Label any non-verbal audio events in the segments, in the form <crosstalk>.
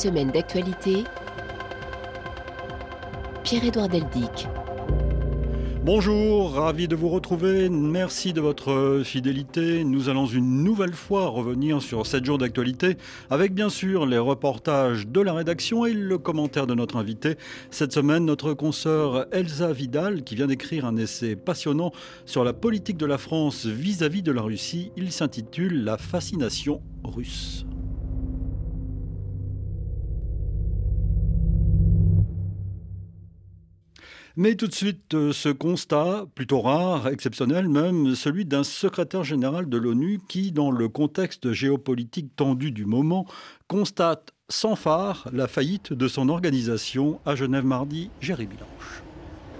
Semaine d'actualité. Pierre-Édouard Deldic. Bonjour, ravi de vous retrouver. Merci de votre fidélité. Nous allons une nouvelle fois revenir sur 7 jours d'actualité avec bien sûr les reportages de la rédaction et le commentaire de notre invité. Cette semaine, notre consoeur Elsa Vidal qui vient d'écrire un essai passionnant sur la politique de la France vis-à-vis -vis de la Russie. Il s'intitule La fascination russe. Mais tout de suite, euh, ce constat, plutôt rare, exceptionnel même, celui d'un secrétaire général de l'ONU qui, dans le contexte géopolitique tendu du moment, constate sans phare la faillite de son organisation à Genève mardi, Géry Bilanche.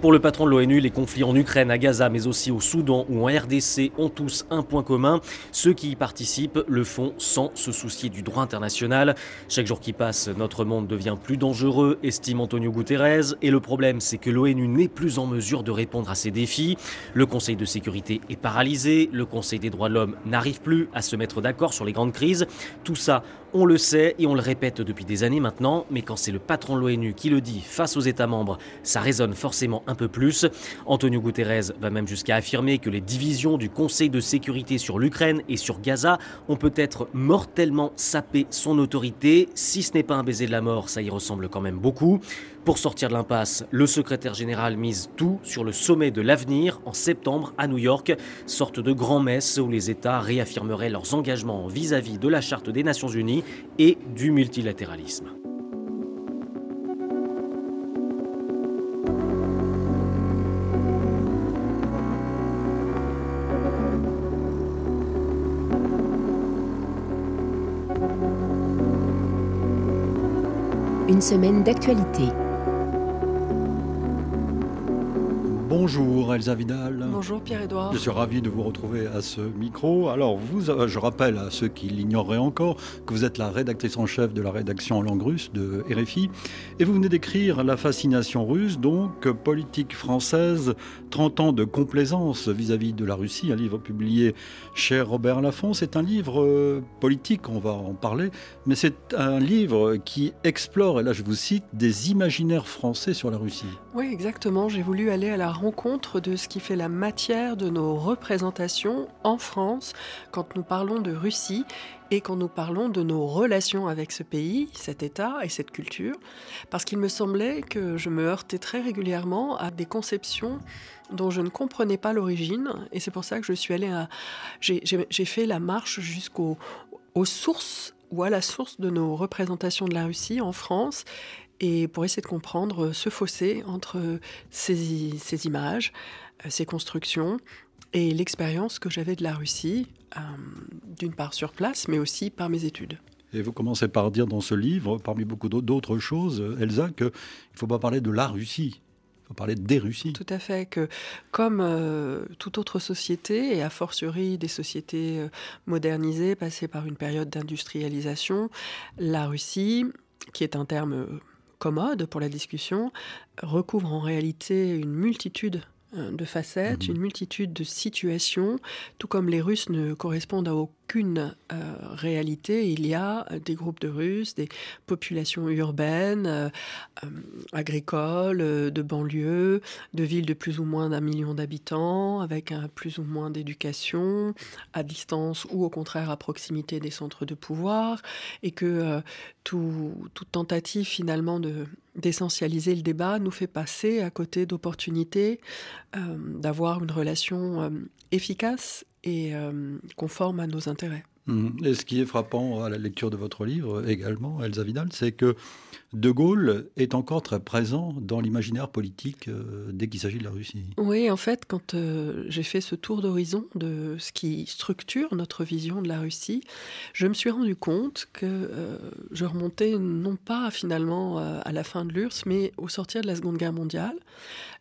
Pour le patron de l'ONU, les conflits en Ukraine, à Gaza, mais aussi au Soudan ou en RDC ont tous un point commun. Ceux qui y participent le font sans se soucier du droit international. Chaque jour qui passe, notre monde devient plus dangereux, estime Antonio Guterres. Et le problème, c'est que l'ONU n'est plus en mesure de répondre à ces défis. Le Conseil de sécurité est paralysé. Le Conseil des droits de l'homme n'arrive plus à se mettre d'accord sur les grandes crises. Tout ça, on le sait et on le répète depuis des années maintenant. Mais quand c'est le patron de l'ONU qui le dit face aux États membres, ça résonne forcément un peu plus. Antonio Guterres va même jusqu'à affirmer que les divisions du Conseil de sécurité sur l'Ukraine et sur Gaza ont peut-être mortellement sapé son autorité. Si ce n'est pas un baiser de la mort, ça y ressemble quand même beaucoup. Pour sortir de l'impasse, le secrétaire général mise tout sur le sommet de l'avenir en septembre à New York, sorte de grand-messe où les États réaffirmeraient leurs engagements vis-à-vis de la Charte des Nations Unies et du multilatéralisme. Une semaine d'actualité. Bonjour Elsa Vidal. Bonjour Pierre-Edouard. Je suis ravi de vous retrouver à ce micro. Alors, vous, euh, je rappelle à ceux qui l'ignoreraient encore que vous êtes la rédactrice en chef de la rédaction en langue russe de RFI et vous venez d'écrire La fascination russe, donc politique française, 30 ans de complaisance vis-à-vis de la Russie, un livre publié chez Robert Laffont. C'est un livre euh, politique, on va en parler, mais c'est un livre qui explore, et là je vous cite, des imaginaires français sur la Russie. Oui, exactement. J'ai voulu aller à la rencontre de ce qui fait la matière de nos représentations en France. Quand nous parlons de Russie et quand nous parlons de nos relations avec ce pays, cet État et cette culture, parce qu'il me semblait que je me heurtais très régulièrement à des conceptions dont je ne comprenais pas l'origine, et c'est pour ça que je suis allée à... J'ai fait la marche jusqu'aux sources ou à la source de nos représentations de la Russie en France, et pour essayer de comprendre ce fossé entre ces, ces images, ces constructions, et l'expérience que j'avais de la Russie, euh, d'une part sur place, mais aussi par mes études. Et vous commencez par dire dans ce livre, parmi beaucoup d'autres choses, Elsa, qu'il ne faut pas parler de la Russie, il faut parler des Russies. Tout à fait, que comme euh, toute autre société, et a fortiori des sociétés euh, modernisées, passées par une période d'industrialisation, la Russie, qui est un terme commode pour la discussion, recouvre en réalité une multitude euh, de facettes, mhm. une multitude de situations, tout comme les Russes ne correspondent à aucune euh, réalité. Il y a euh, des groupes de Russes, des populations urbaines, agricoles, de banlieues, de villes de plus ou moins d'un million d'habitants, avec un plus ou moins d'éducation, à distance ou au contraire à proximité des centres de pouvoir, et que toute tentative finalement de d'essentialiser le débat nous fait passer à côté d'opportunités euh, d'avoir une relation euh, efficace et euh, conforme à nos intérêts. Mhm. Et ce qui est frappant à la lecture de votre livre également, Elsa Vidal, c'est que De Gaulle est encore très présent dans l'imaginaire politique euh, dès qu'il s'agit de la Russie. Oui, en fait, quand euh, j'ai fait ce tour d'horizon de ce qui structure notre vision de la Russie, je me suis rendu compte que euh, je remontais non pas finalement à la fin de l'URSS, mais au sortir de la Seconde Guerre mondiale,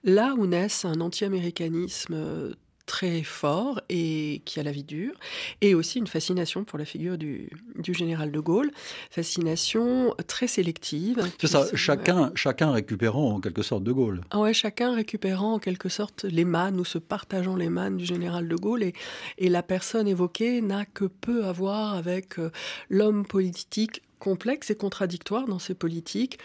là où naissent un anti-américanisme très fort et qui a la vie dure, et aussi une fascination pour la figure du, du général de Gaulle, fascination très sélective. C'est ça, chacun, chacun récupérant en quelque sorte de Gaulle. Ah ouais, chacun récupérant en quelque sorte les mannes ou se partageant les mannes du général de Gaulle, et, et la personne évoquée n'a que peu à voir avec euh, l'homme politique complexe et contradictoire dans ses politiques.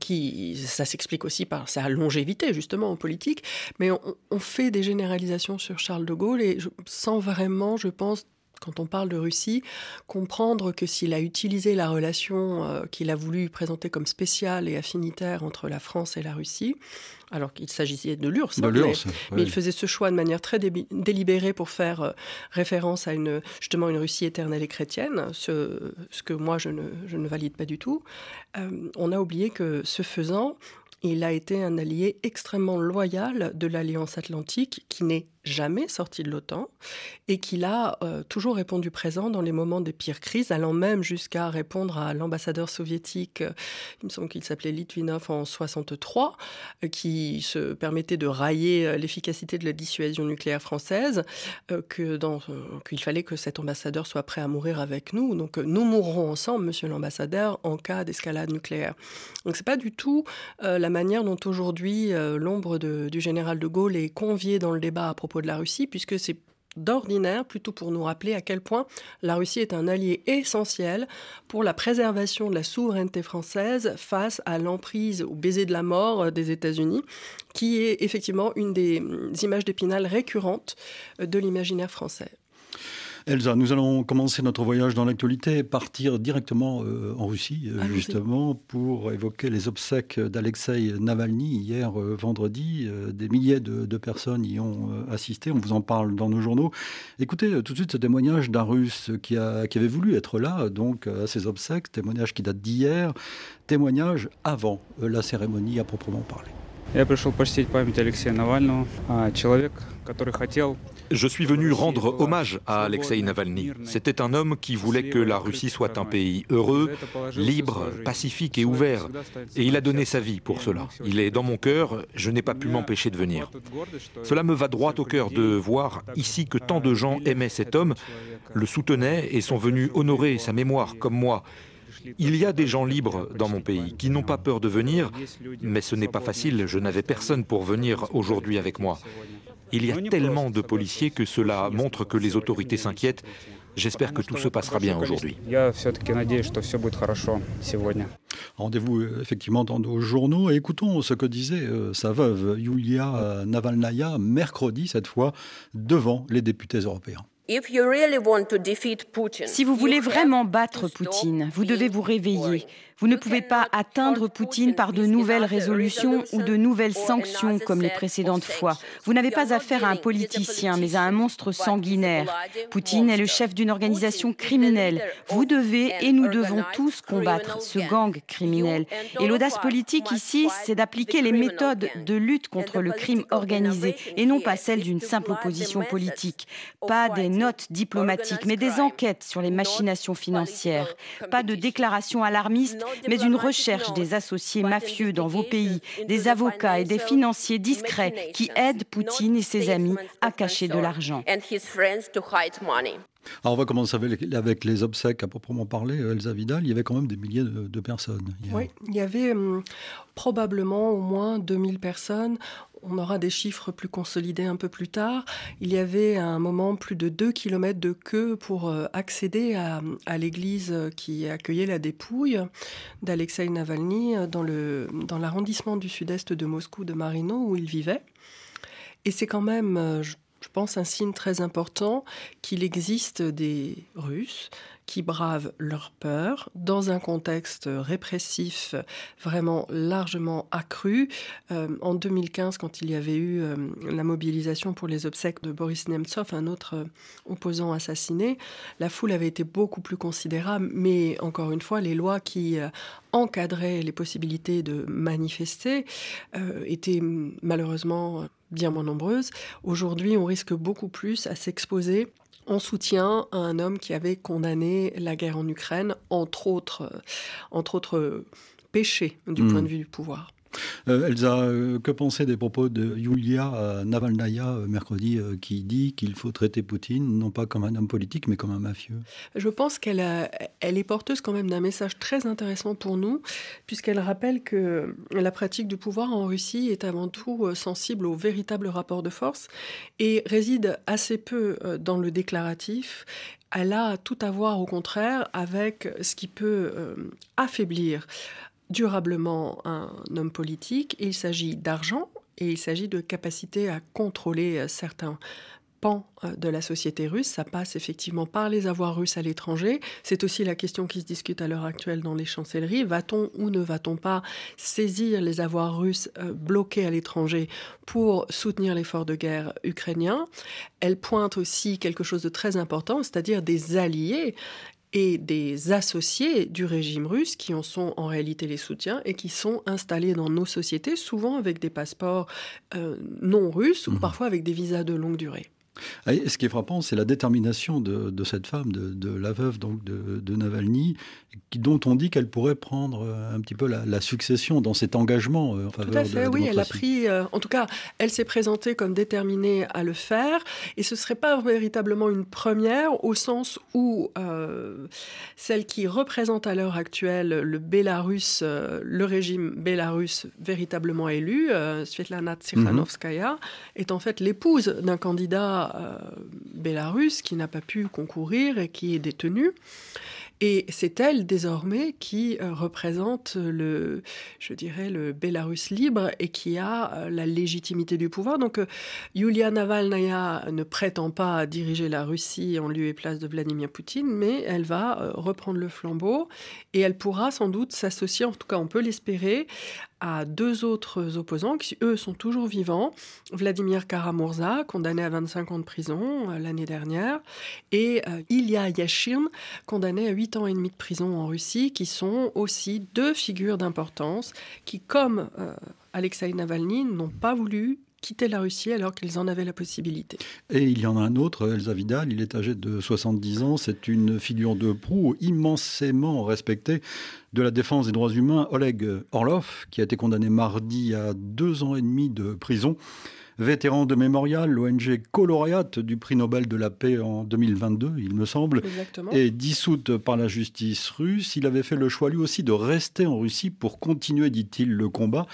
qui, ça s'explique aussi par sa longévité justement en politique, mais on, fait des généralisations sur Charles de Gaulle et sans vraiment, je pense, quand on parle de Russie, comprendre que s'il a utilisé la relation euh, qu'il a voulu présenter comme spéciale et affinitaire entre la France et la Russie, alors qu'il s'agissait de l'URSS, hein, mais, il faisait ce choix de manière très délibérée pour faire euh, référence à une, justement une Russie éternelle et chrétienne, ce, ce que moi je ne, je ne, valide pas du tout. Euh, on a oublié que ce faisant, il a été un allié extrêmement loyal de l'Alliance atlantique qui n'est jamais sorti de l'OTAN et qu'il a euh, toujours répondu présent dans les moments des pires crises, allant même jusqu'à répondre à l'ambassadeur soviétique, euh, il me semble qu'il s'appelait Litvinov en 63, euh, qui se permettait de railler l'efficacité de la dissuasion nucléaire française, que dans, qu'il fallait que cet ambassadeur soit prêt à mourir avec nous. Donc nous mourrons ensemble, monsieur l'ambassadeur, en cas d'escalade nucléaire. Donc c'est pas du tout la manière dont aujourd'hui l'ombre du général de Gaulle est conviée dans le débat à propos de la Russie, puisque c'est d'ordinaire, plutôt pour nous rappeler à quel point la Russie est un allié essentiel pour la préservation de la souveraineté française face à l'emprise au baiser de la mort des États-Unis, qui est effectivement une des images d'épinal récurrentes de l'imaginaire français. Elsa, nous allons commencer notre voyage dans l'actualité et partir directement euh, en Russie, euh, justement, pour évoquer les obsèques d'Alexei Navalny hier euh, vendredi. des milliers de, personnes y ont assisté, on vous en parle dans nos journaux. Écoutez tout de suite ce témoignage d'un Russe qui, a, qui avait voulu être là, donc à ces obsèques, témoignage qui date d'hier, témoignage avant la cérémonie à proprement parler. Je suis venu rendre hommage à Alexei Navalny. C'était un homme qui voulait que la Russie soit un pays heureux, libre, pacifique et ouvert. Et il a donné sa vie pour cela. Il est dans mon cœur, je n'ai pas pu m'empêcher de venir. Cela me va droit au cœur de voir ici que tant de gens aimaient cet homme, le soutenaient et sont venus honorer sa mémoire comme moi. Il y a des gens libres dans mon pays qui n'ont pas peur de venir, mais ce n'est pas facile, je n'avais personne pour venir aujourd'hui avec moi. Il y a tellement de policiers que cela montre que les autorités s'inquiètent. J'espère que tout se passera bien aujourd'hui. Rendez-vous euh, effectivement dans nos journaux et écoutons ce que disait euh, sa veuve Yulia Navalnaya mercredi cette fois devant les députés européens. Si vous voulez vraiment battre Poutine, vous devez vous réveiller. Vous ne pouvez pas atteindre Poutine par de nouvelles résolutions ou de nouvelles sanctions comme les précédentes fois. Vous n'avez pas affaire à un politicien, mais à un monstre sanguinaire. Poutine est le chef d'une organisation criminelle. Vous devez et nous devons tous combattre ce gang criminel. Et l'audace politique ici, c'est d'appliquer les méthodes de lutte contre le crime organisé et non pas celles d'une simple opposition politique. Pas des notes diplomatiques, mais des enquêtes sur les machinations financières. Pas de déclarations alarmistes mais une recherche des associés mafieux dans vos pays, des avocats et des financiers discrets qui aident Poutine et ses amis à cacher de l'argent. Alors on va commencer avec, les obsèques à proprement parler. Elsa Vidal, il y avait quand même des milliers de, personnes. Oui, il y avait hum, probablement au moins 2000 personnes on aura des chiffres plus consolidés un peu plus tard. Il y avait à un moment plus de 2 km de queue pour euh, accéder à, l'église qui accueillait la dépouille d'Alexei Navalny euh, dans, l'arrondissement du sud-est de Moscou de Marino où il vivait. Et c'est quand même, euh, je pense, un signe très important qu'il existe des Russes qui bravent leur peur dans un contexte répressif vraiment largement accru. Euh, en 2015, quand il y avait eu euh, la mobilisation pour les obsèques de Boris Nemtsov, un autre euh, opposant assassiné, la foule avait été beaucoup plus considérable, mais encore une fois, les lois qui encadraient les possibilités de manifester étaient malheureusement bien moins nombreuses. Aujourd'hui, on risque beaucoup plus à s'exposer en soutien à un homme qui avait condamné la guerre en Ukraine, entre autres, euh, entre autres péchés du hmm. point de vue du pouvoir. Euh, Elsa, euh, que penser des propos de Yulia Navalnaya mercredi qui dit qu'il faut traiter Poutine non pas comme un homme politique mais comme un mafieux Je pense qu'elle elle est porteuse quand même d'un message très intéressant pour nous puisqu'elle rappelle que la pratique du pouvoir en Russie est avant tout sensible au véritable rapport de force et réside assez peu dans le déclaratif. Elle a tout à voir au contraire avec ce qui peut affaiblir durablement un homme politique. Il s'agit d'argent et il s'agit de capacité à contrôler euh, certains pans euh, de la société russe. Ça passe effectivement par les avoirs russes à l'étranger. C'est aussi la question qui se discute à l'heure actuelle dans les chancelleries. Va-t-on ou ne va-t-on pas saisir les avoirs russes euh, bloqués à l'étranger pour soutenir l'effort de guerre ukrainien? Elle pointe aussi quelque chose de très important, c'est-à-dire des alliés et des associés du régime russe qui en sont en réalité les soutiens et qui sont installés dans nos sociétés, souvent avec des passeports euh, non russes ou mhm. parfois avec des visas de longue durée. Ah, ce qui est frappant, c'est la détermination de, cette femme, de, la veuve donc de, Navalny, dont on dit qu'elle pourrait prendre euh, un petit peu la, succession dans cet engagement euh, en faveur Tout à fait, de la oui, elle a pris, euh, en tout cas, elle s'est présentée comme déterminée à le faire, et ce ne serait pas véritablement une première au sens où celle qui représente à l'heure actuelle le Bélarus, le régime bélarus véritablement élu, Svetlana Tsikhanovskaya, mhm. est en fait l'épouse d'un candidat euh, bélarus qui n'a pas pu concourir et qui est détenu. Et c'est elle désormais qui euh, représente le, je dirais, le Bélarus libre et qui a euh, la légitimité du pouvoir. Donc, Yulia Navalnaya ne prétend pas diriger la Russie en lieu et place de Vladimir Poutine, mais elle va reprendre le flambeau et elle pourra sans doute s'associer, en tout cas on peut l'espérer, à deux autres opposants qui, eux, sont toujours vivants. Vladimir Karamurza, condamné à 25 ans de prison euh, l'année dernière, et euh, Ilya Yashin, condamné à 8 ans et demi de prison en Russie, qui sont aussi deux figures d'importance qui, comme euh, Alexei Navalny, n'ont pas voulu quitter la Russie alors qu'ils en avaient la possibilité. Et il y en a un autre, Elsa Vidal, il est âgé de 70 ans, c'est une figure de proue immensément respectée de la défense des droits humains, Oleg Orlov, qui a été condamné mardi à deux ans et demi de prison vétéran de Mémorial, l'ONG coloriate du prix Nobel de la paix en 2022, il me semble, et dissoute par la justice russe. Il avait fait le choix lui aussi de rester en Russie pour continuer, dit-il, le combat.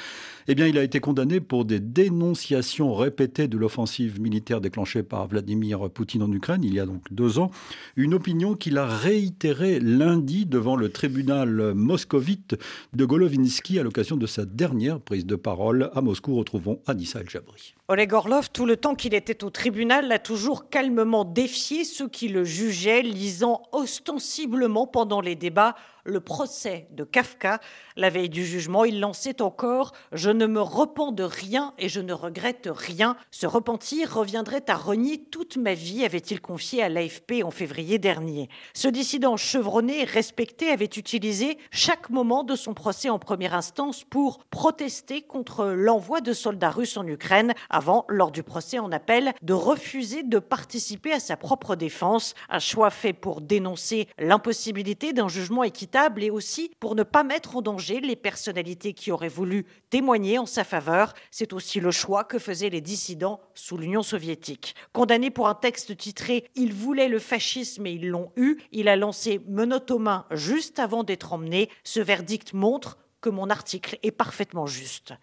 Eh bien, il a été condamné pour des dénonciations répétées de l'offensive militaire déclenchée par Vladimir Poutine en Ukraine il y a donc deux ans. Une opinion qu'il a réitérée lundi devant le tribunal moscovite de Golovinsky à l'occasion de sa dernière prise de parole à Moscou. Retrouvons Anissa El-Jabri. Oleg Orlov, tout le temps qu'il était au tribunal, a toujours calmement défié ceux qui le jugeaient, lisant ostensiblement pendant les débats le procès de Kafka. La veille du jugement, il lançait encore Je ne me repens de rien et je ne regrette rien. Ce repentir reviendrait à renier toute ma vie, avait-il confié à l'AFP en février dernier. Ce dissident chevronné et respecté avait utilisé chaque moment de son procès en première instance pour protester contre l'envoi de soldats russes en Ukraine, avant, lors du procès en appel, de refuser de participer à sa propre défense. Un choix fait pour dénoncer l'impossibilité d'un jugement équitable et aussi pour ne pas mettre en danger les personnalités qui auraient voulu témoigner en sa faveur. C'est aussi le choix que faisaient les dissidents sous l'Union soviétique. Condamné pour un texte titré Ils voulaient le fascisme et ils l'ont eu, il a lancé menottes aux mains juste avant d'être emmené. Ce verdict montre que mon article est parfaitement juste.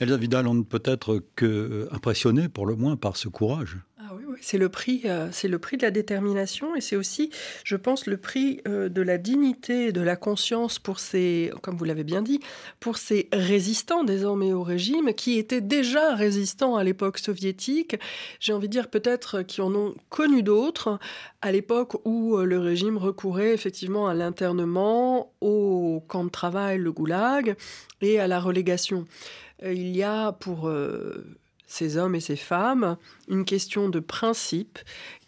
Elsa Vidal, on ne peut être que impressionné pour le moins par ce courage. Ah oui, c'est le prix, euh, c'est le prix de la détermination et c'est aussi, je pense, le prix euh, de la dignité, de la conscience pour ces, comme vous l'avez bien dit, pour ces résistants désormais au régime qui étaient déjà résistants à l'époque soviétique. J'ai envie de dire peut-être qui en ont connu d'autres à l'époque où euh, le régime recourait effectivement à l'internement, au camp de travail, le goulag et à la relégation. Il y a pour ces hommes et ces femmes, une question de principe,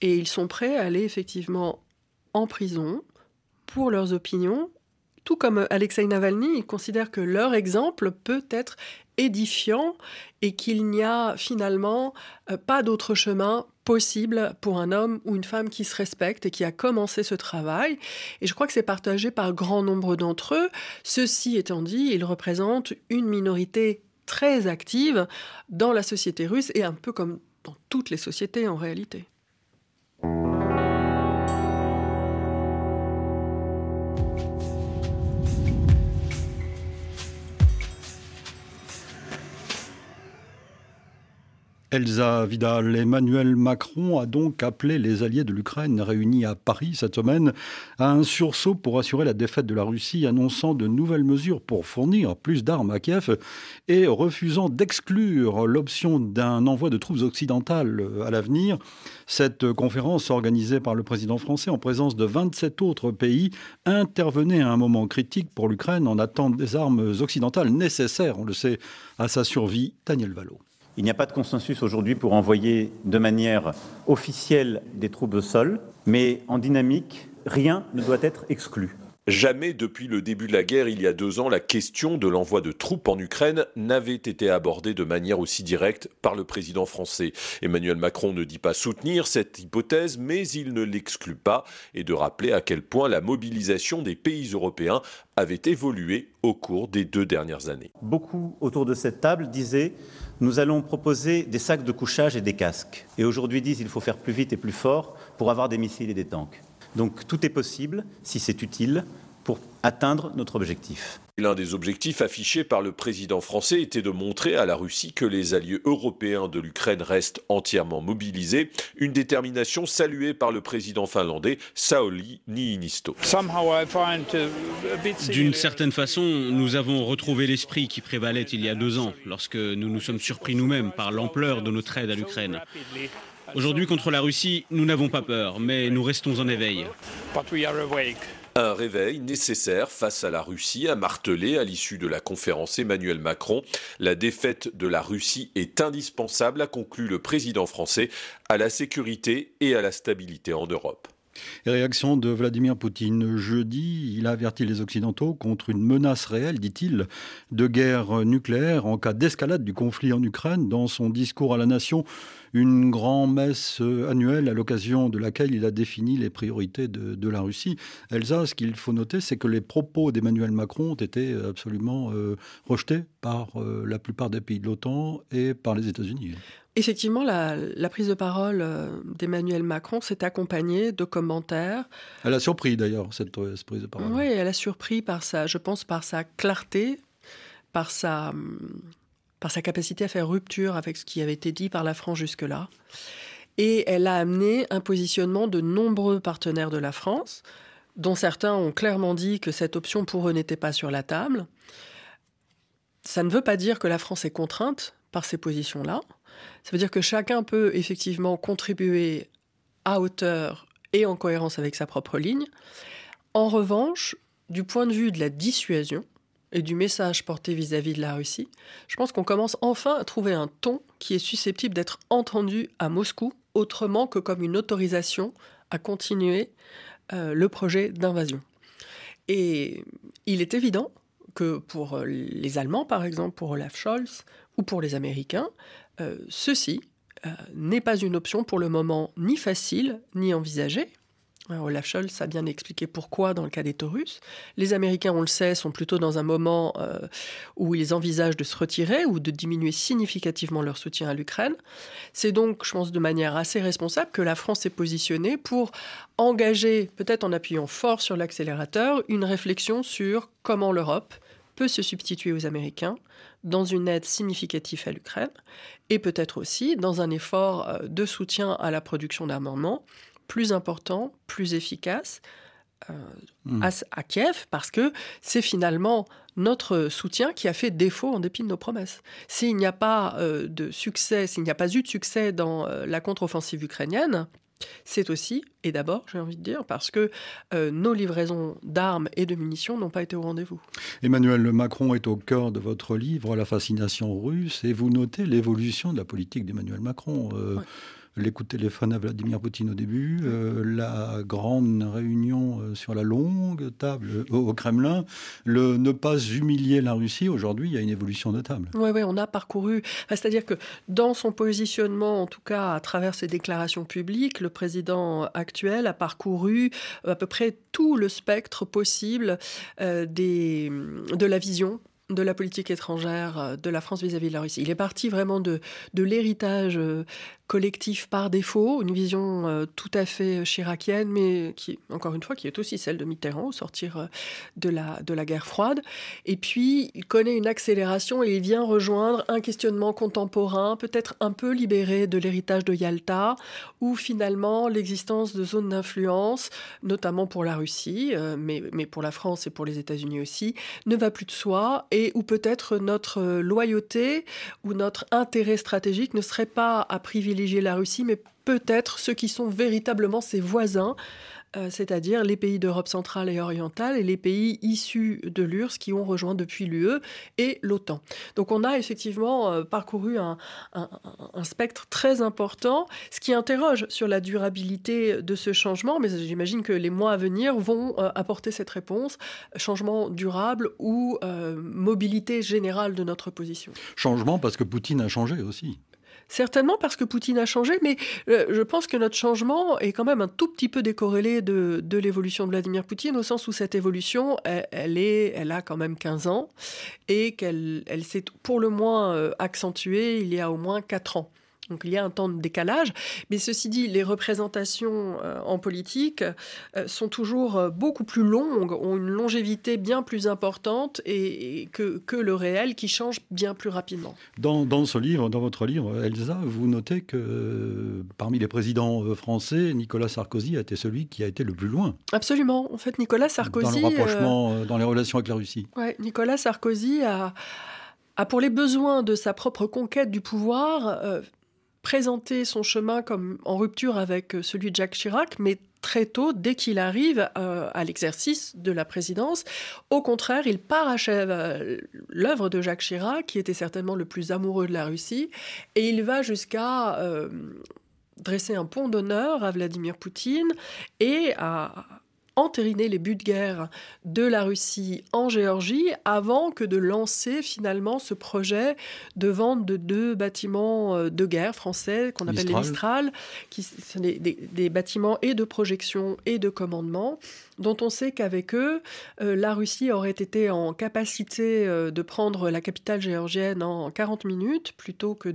et ils sont prêts à aller effectivement en prison pour leurs opinions, tout comme Alexei Navalny, ils considèrent que leur exemple peut être édifiant et qu'il n'y a finalement euh, pas d'autre chemin possible pour un homme ou une femme qui se respecte et qui a commencé ce travail. Et je crois que c'est partagé par grand nombre d'entre eux. Ceci étant dit, ils représentent une minorité très active dans la société russe et un peu comme dans toutes les sociétés en réalité. Elsa Vidal, Emmanuel Macron a donc appelé les alliés de l'Ukraine réunis à Paris cette semaine à un sursaut pour assurer la défaite de la Russie, annonçant de nouvelles mesures pour fournir plus d'armes à Kiev et refusant d'exclure l'option d'un envoi de troupes occidentales à l'avenir. Cette conférence organisée par le président français en présence de 27 autres pays intervenait à un moment critique pour l'Ukraine en attente des armes occidentales nécessaires, on le sait, à sa survie. Daniel Valo. Il n'y a pas de consensus aujourd'hui pour envoyer de manière officielle des troupes au sol, mais en dynamique, rien ne doit être exclu. Jamais depuis le début de la guerre, il y a deux ans, la question de l'envoi de troupes en Ukraine n'avait été abordée de manière aussi directe par le président français. Emmanuel Macron ne dit pas soutenir cette hypothèse, mais il ne l'exclut pas et de rappeler à quel point la mobilisation des pays européens avait évolué au cours des deux dernières années. Beaucoup autour de cette table disaient nous allons proposer des sacs de couchage et des casques. Et aujourd'hui disent qu'il faut faire plus vite et plus fort pour avoir des missiles et des tanks. Donc tout est possible, si c'est utile, pour atteindre notre objectif. L'un des objectifs affichés par le président français était de montrer à la Russie que les alliés européens de l'Ukraine restent entièrement mobilisés, une détermination saluée par le président finlandais Sauli Niinisto. D'une certaine façon, nous avons retrouvé l'esprit qui prévalait il y a deux ans, lorsque nous nous sommes surpris nous-mêmes par l'ampleur de notre aide à l'Ukraine. Aujourd'hui, contre la Russie, nous n'avons pas peur, mais nous restons en éveil. Un réveil nécessaire face à la Russie, a martelé à l'issue de la conférence Emmanuel Macron. La défaite de la Russie est indispensable, a conclu le président français, à la sécurité et à la stabilité en Europe. Réaction de Vladimir Poutine. Jeudi, il a averti les Occidentaux contre une menace réelle, dit-il, de guerre nucléaire en cas d'escalade du conflit en Ukraine. Dans son discours à la nation, une grande messe annuelle à l'occasion de laquelle il a défini les priorités de, la Russie. Elsa, ce qu'il faut noter, c'est que les propos d'Emmanuel Macron ont été absolument euh, rejetés par euh, la plupart des pays de l'OTAN et par les États-Unis. Effectivement, la, prise de parole d'Emmanuel Macron s'est accompagnée de commentaires. Elle a surpris d'ailleurs cette, prise de parole. Oui, elle a surpris par sa, je pense, par sa clarté, par sa hum, par sa capacité à faire rupture avec ce qui avait été dit par la France jusque-là. Et elle a amené un positionnement de nombreux partenaires de la France, dont certains ont clairement dit que cette option pour eux n'était pas sur la table. Ça ne veut pas dire que la France est contrainte par ces positions-là. Ça veut dire que chacun peut effectivement contribuer à hauteur et en cohérence avec sa propre ligne. En revanche, du point de vue de la dissuasion, et du message porté vis-à-vis de la Russie, je pense qu'on commence enfin à trouver un ton qui est susceptible d'être entendu à Moscou autrement que comme une autorisation à continuer euh, le projet d'invasion. Et il est évident que pour les Allemands, par exemple, pour Olaf Scholz ou pour les Américains, euh, ceci euh, n'est pas une option pour le moment ni facile ni envisagée, Olaf Scholz a bien expliqué pourquoi dans le cas des Taurus. Les Américains, on le sait, sont plutôt dans un moment euh, où ils envisagent de se retirer ou de diminuer significativement leur soutien à l'Ukraine. C'est donc, je pense, de manière assez responsable que la France s'est positionnée pour engager, peut-être en appuyant fort sur l'accélérateur, une réflexion sur comment l'Europe peut se substituer aux Américains dans une aide significative à l'Ukraine et peut-être aussi dans un effort euh, de soutien à la production d'armement plus important, plus efficace euh, hmm. à, Kiev, parce que c'est finalement notre soutien qui a fait défaut en dépit de nos promesses. S'il n'y a pas euh, de succès, s'il n'y a pas eu de succès dans euh, la contre-offensive ukrainienne, c'est aussi, et d'abord, j'ai envie de dire, parce que nos livraisons d'armes et de munitions n'ont pas été au rendez-vous. Emmanuel Macron est au cœur de votre livre, La fascination russe, et vous notez l'évolution de la politique d'Emmanuel Macron les coups de téléphone à Vladimir Poutine au début, euh, la grande réunion euh, sur la longue table au, Kremlin, le ne pas humilier la Russie. Aujourd'hui, il y a une évolution notable. Oui, oui, on a parcouru. C'est-à-dire que dans son positionnement, en tout cas à travers ses déclarations publiques, le président actuel a parcouru euh, à peu près tout le spectre possible des, de la vision de la politique étrangère euh, de la France vis-à-vis de la Russie. Il est parti vraiment de, de l'héritage euh, collectif par défaut, une vision euh, tout à fait chiracienne, mais qui, encore une fois, qui est aussi celle de Mitterrand au sortir de la, de la guerre froide. Et puis, il connaît une accélération et il vient rejoindre un questionnement contemporain, peut-être un peu libéré de l'héritage de Yalta, où finalement l'existence de zones d'influence, notamment pour la Russie, mais, mais pour la France et pour les États-Unis aussi, ne va plus de soi et où peut-être notre loyauté ou notre intérêt stratégique ne serait pas à privilégier la Russie, mais peut-être ceux qui sont véritablement ses voisins, euh, c'est-à-dire les pays d'Europe centrale et orientale et les pays issus de l'URSS qui ont rejoint depuis l'UE et l'OTAN. Donc on a effectivement euh, parcouru un, spectre très important, ce qui interroge sur la durabilité de ce changement, mais j'imagine que les mois à venir vont euh, apporter cette réponse, changement durable ou mobilité générale de notre position. Changement parce que Poutine a changé aussi. Certainement parce que Poutine a changé, mais euh, je pense que notre changement est quand même un tout petit peu décorrélé de, l'évolution de Vladimir Poutine, au sens où cette évolution, elle, est, elle a quand même 15 ans et qu'elle elle, s'est pour le moins euh, accentuée il y a au moins 4 ans. Donc il y a un temps de décalage, mais ceci dit, les représentations euh, en politique euh, sont toujours euh, beaucoup plus longues, ont une longévité bien plus importante et, que, que, le réel qui change bien plus rapidement. Dans, dans, ce livre, dans votre livre, Elsa, vous notez que parmi les présidents français, Nicolas Sarkozy a été celui qui a été le plus loin. Absolument. En fait, Nicolas Sarkozy... Dans le rapprochement, dans les relations avec la Russie. Ouais, Nicolas Sarkozy a, a, pour les besoins de sa propre conquête du pouvoir, présenter son chemin comme en rupture avec euh, celui de Jacques Chirac, mais très tôt, dès qu'il arrive euh, à l'exercice de la présidence. Au contraire, il parachève euh, l'œuvre de Jacques Chirac, qui était certainement le plus amoureux de la Russie, et il va jusqu'à dresser un pont d'honneur à Vladimir Poutine et à, entériner les buts de guerre de la Russie en Géorgie avant que de lancer finalement ce projet de vente de deux bâtiments euh, de guerre français qu'on appelle les Mistral, qui sont des, des, bâtiments et de projection et de commandement dont on sait qu'avec eux, euh, la Russie aurait été en capacité euh, de prendre la capitale géorgienne en 40 minutes plutôt que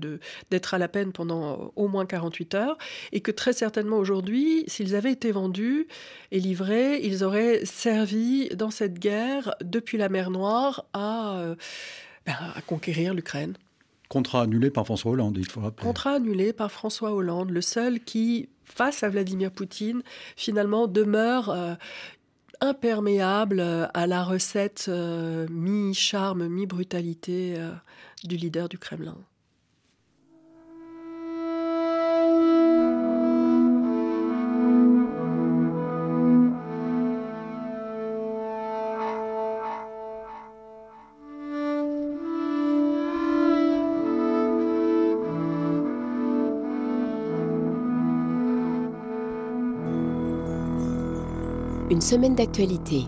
d'être à la peine pendant euh, au moins 48 heures, et que très certainement aujourd'hui, s'ils avaient été vendus et livrés, ils auraient servi dans cette guerre depuis la mer Noire à, ben, à conquérir l'Ukraine. Contrat annulé par François Hollande, il faut rappeler. Contrat annulé par François Hollande, le seul qui, face à Vladimir Poutine, finalement demeure euh, imperméable euh, à la recette euh, mi-charme, mi-brutalité du leader du Kremlin. Une semaine d'actualité.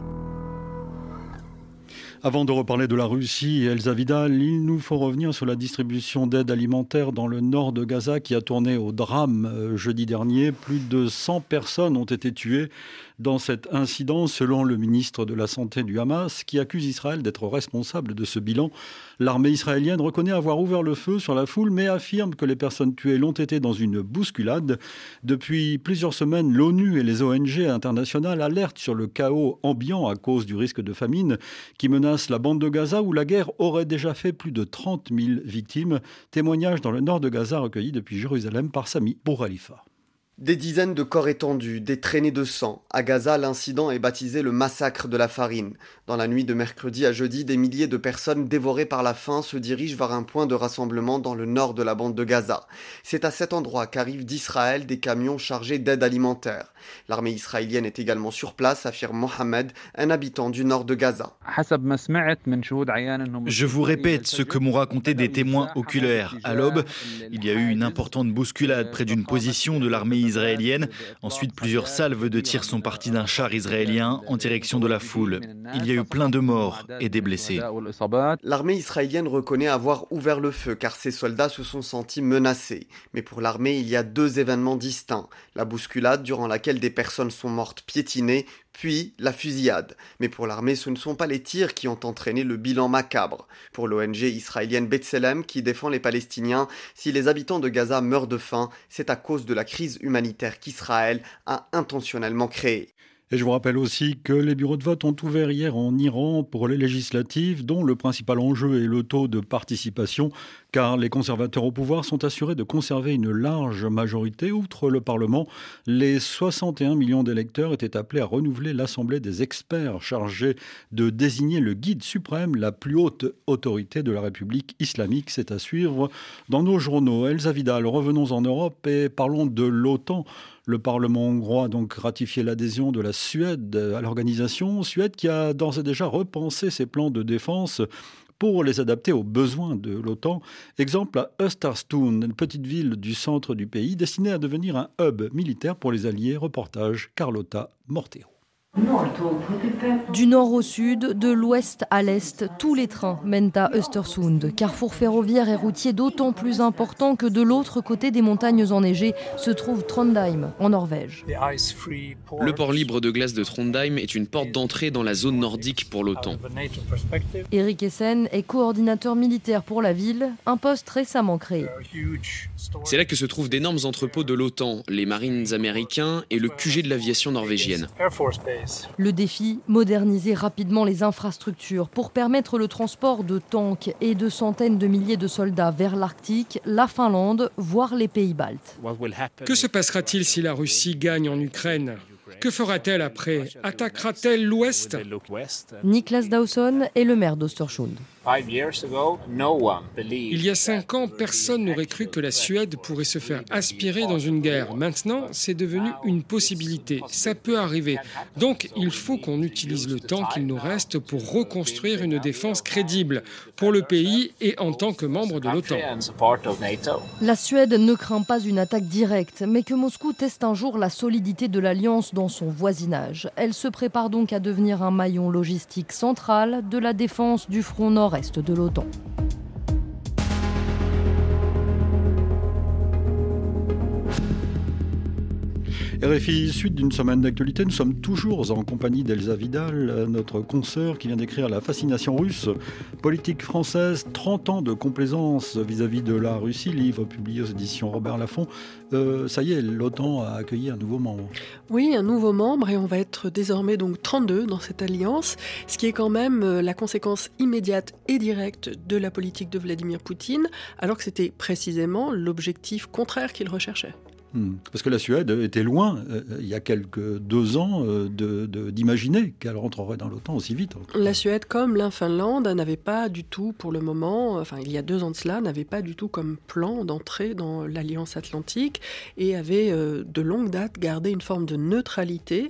Avant de reparler de la Russie, Elsa Vidal, il nous faut revenir sur la distribution d'aide alimentaire dans le nord de Gaza qui a tourné au drame euh, jeudi dernier. Plus de 100 personnes ont été tuées dans cet incident, selon le ministre de la Santé du Hamas, qui accuse Israël d'être responsable de ce bilan. L'armée israélienne reconnaît avoir ouvert le feu sur la foule, mais affirme que les personnes tuées l'ont été dans une bousculade. Depuis plusieurs semaines, l'ONU et les ONG internationales alertent sur le chaos ambiant à cause du risque de famine qui menace la bande de Gaza, où la guerre aurait déjà fait plus de 30 000 victimes. Témoignage dans le nord de Gaza recueilli depuis Jérusalem par Sami Bouralifa. Des dizaines de corps étendus, des traînées de sang. À Gaza, l'incident est baptisé le massacre de la farine. Dans la nuit de mercredi à jeudi, des milliers de personnes dévorées par la faim se dirigent vers un point de rassemblement dans le nord de la bande de Gaza. C'est à cet endroit qu'arrivent d'Israël des camions chargés d'aide alimentaire. L'armée israélienne est également sur place, affirme Mohamed, un habitant du nord de Gaza. Je vous répète ce que m'ont raconté des témoins oculaires. À l'aube, il y a eu une importante bousculade près d'une position de l'armée israélienne. Ensuite, plusieurs salves de tirs sont parties d'un char israélien en direction de la foule. Il y a eu plein de morts et des blessés. L'armée israélienne reconnaît avoir ouvert le feu car ses soldats se sont sentis menacés. Mais pour l'armée, il y a deux événements distincts. La bousculade durant laquelle des personnes sont mortes piétinées, puis la fusillade. Mais pour l'armée, ce ne sont pas les tirs qui ont entraîné le bilan macabre. Pour l'ONG israélienne B'Tselem, qui défend les Palestiniens, si les habitants de Gaza meurent de faim, c'est à cause de la crise humanitaire qu'Israël a intentionnellement créée. Et je vous rappelle aussi que les bureaux de vote ont ouvert hier en Iran pour les législatives, dont le principal enjeu est le taux de participation, car les conservateurs au pouvoir sont assurés de conserver une large majorité. Outre le Parlement, les 61 millions d'électeurs étaient appelés à renouveler l'Assemblée des experts chargés de désigner le guide suprême, la plus haute autorité de la République islamique. C'est à suivre dans nos journaux. Elsa Vidal, revenons en Europe et parlons de l'OTAN. Le Parlement hongrois a donc ratifié l'adhésion de la Suède à l'organisation, Suède qui a d'ores et déjà repensé ses plans de défense pour les adapter aux besoins de l'OTAN. Exemple à Österstund, une petite ville du centre du pays destinée à devenir un hub militaire pour les alliés. Reportage Carlotta Morteo. Du nord au sud, de l'ouest à l'est, tous les trains mènent à Östersund, carrefour ferroviaire et routier d'autant plus important que de l'autre côté des montagnes enneigées se trouve Trondheim, en Norvège. Le port libre de glace de Trondheim est une porte d'entrée dans la zone nordique pour l'OTAN. Eric Essen est coordinateur militaire pour la ville, un poste récemment créé. C'est là que se trouvent d'énormes entrepôts de l'OTAN, les marines américains et le QG de l'aviation norvégienne. Le défi, moderniser rapidement les infrastructures pour permettre le transport de tanks et de centaines de milliers de soldats vers l'Arctique, la Finlande, voire les pays baltes. Que se passera-t-il si la Russie gagne en Ukraine que fera-t-elle après Attaquera-t-elle l'Ouest Niklas Dawson est le maire d'Ostersund. Il y a cinq ans, personne n'aurait cru que la Suède pourrait se faire aspirer dans une guerre. Maintenant, c'est devenu une possibilité. Ça peut arriver. Donc, il faut qu'on utilise le temps qu'il nous reste pour reconstruire une défense crédible pour le pays et en tant que membre de l'OTAN. La Suède ne craint pas une attaque directe, mais que Moscou teste un jour la solidité de l'alliance dans son voisinage. Elle se prépare donc à devenir un maillon logistique central de la défense du front nord reste de l'OTAN. RFI, suite d'une semaine d'actualité, nous sommes toujours en compagnie d'Elsa Vidal, notre consoeur qui vient d'écrire La fascination russe, politique française, 30 ans de complaisance vis-à-vis de la Russie, livre publié aux éditions Robert Laffont. Euh, ça y est, l'OTAN a accueilli un nouveau membre. Oui, un nouveau membre et on va être désormais donc 32 dans cette alliance, ce qui est quand même euh, la conséquence immédiate et directe de la politique de Vladimir Poutine, alors que c'était précisément l'objectif contraire qu'il recherchait. Hmm. Parce que la Suède était loin, euh, il y a quelques deux ans, euh, d'imaginer qu'elle rentrerait dans l'OTAN aussi vite. La Suède, comme la Finlande, n'avait pas du tout, pour le moment, enfin il y a deux ans de cela, n'avait pas du tout comme plan d'entrer dans l'Alliance Atlantique et avait euh, de longue date gardé une forme de neutralité.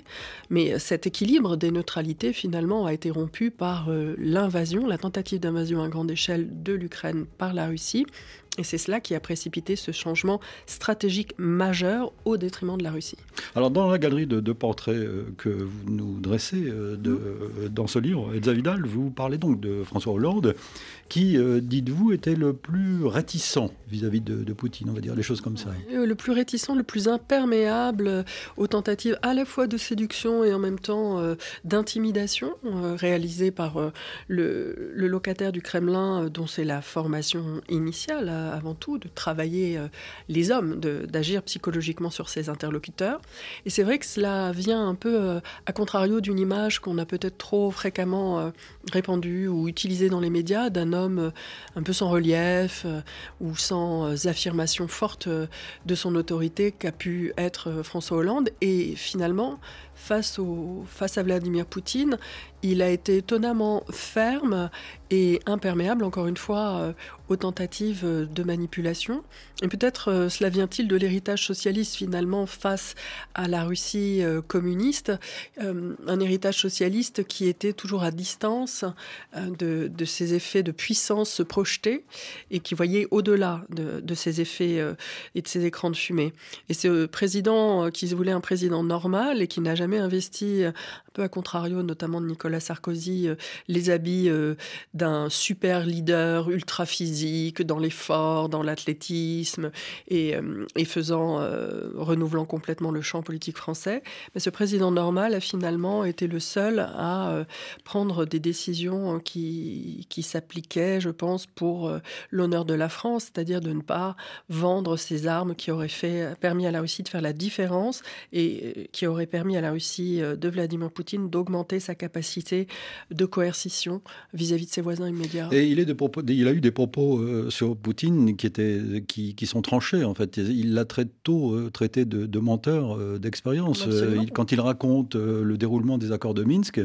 Mais cet équilibre des neutralités, finalement, a été rompu par l'invasion, la tentative d'invasion à grande échelle de l'Ukraine par la Russie. Et c'est cela qui a précipité ce changement stratégique majeur au détriment de la Russie. Alors dans la galerie de, portraits euh, que vous nous dressez euh, de, euh, dans ce livre, Elsa Vidal, vous parlez donc de François Hollande, qui, dites-vous, était le plus réticent vis-à-vis de, Poutine, on va dire les choses comme ça. Le plus réticent, le plus imperméable aux tentatives à la fois de séduction et en même temps d'intimidation réalisées par le, le, locataire du Kremlin, dont c'est la formation initiale avant tout, de travailler euh, les hommes, d'agir psychologiquement sur ses interlocuteurs. Et c'est vrai que cela vient un peu euh, à contrario d'une image qu'on a peut-être trop fréquemment euh, répandue ou utilisée dans les médias d'un homme un peu sans relief ou sans affirmation forte de son autorité qu'a pu être François Hollande. Et finalement, face, au, face à Vladimir Poutine, il a été étonnamment ferme et imperméable, encore une fois, euh, aux tentatives de manipulation. Et peut-être euh, cela vient-il de l'héritage socialiste finalement face à la Russie euh, communiste, un héritage socialiste qui était toujours à distance de, ces effets de puissance se projeter et qui voyait au-delà de, de, ces effets et de ces écrans de fumée. Et ce président qui se voulait un président normal et qui n'a jamais investi, un peu à contrario notamment de Nicolas Nicolas Sarkozy les habits d'un super leader ultra physique dans l'effort, dans l'athlétisme et, et faisant, renouvelant complètement le champ politique français. Mais ce président normal a finalement été le seul à prendre des décisions qui, qui s'appliquaient, je pense, pour l'honneur de la France, c'est-à-dire de ne pas vendre ces armes qui auraient fait, permis à la Russie de faire la différence et euh, qui auraient permis à la Russie euh, de Vladimir Poutine d'augmenter sa capacité de coercition vis-à-vis de ses voisins immédiats. Et il, est des propos, il a eu des propos euh, sur Poutine qui, étaient, qui, qui, sont tranchés, en fait. Il l'a très tôt traité de, de menteur d'expérience. quand il raconte le déroulement des accords de Minsk,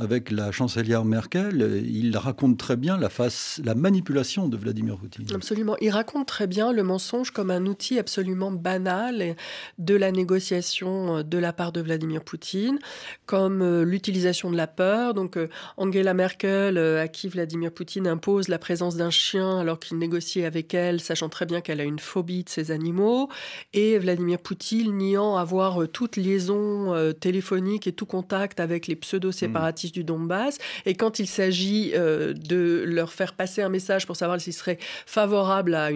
avec la chancelière Merkel, il raconte très bien la, face, la manipulation de Vladimir Poutine. Absolument. Il raconte très bien le mensonge comme un outil absolument banal de la négociation de la part de Vladimir Poutine, comme euh, l'utilisation de la peur. Donc euh, Angela Merkel, euh, à qui Vladimir Poutine impose la présence d'un chien alors qu'il négocie avec elle, sachant très bien qu'elle a une phobie de ces animaux, et Vladimir Poutine niant avoir toute liaison téléphonique et tout contact avec les pseudo-séparatistes du Donbass. Et quand il s'agit euh, de leur faire passer un message pour savoir s'ils seraient favorables à,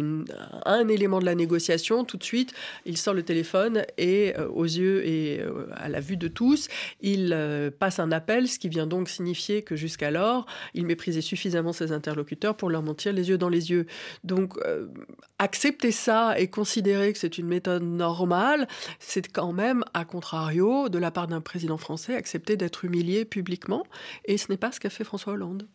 un élément de la négociation, tout de suite, il sort le téléphone et euh, aux yeux et euh, à la vue de tous, il passe un appel, ce qui vient donc signifier que jusqu'alors, il méprisait suffisamment ses interlocuteurs pour leur mentir les yeux dans les yeux. Donc, accepter ça et considérer que c'est une méthode normale, c'est quand même, à contrario, de la part d'un président français, accepter d'être humilié publiquement et ce n'est pas ce qu'a fait François Hollande.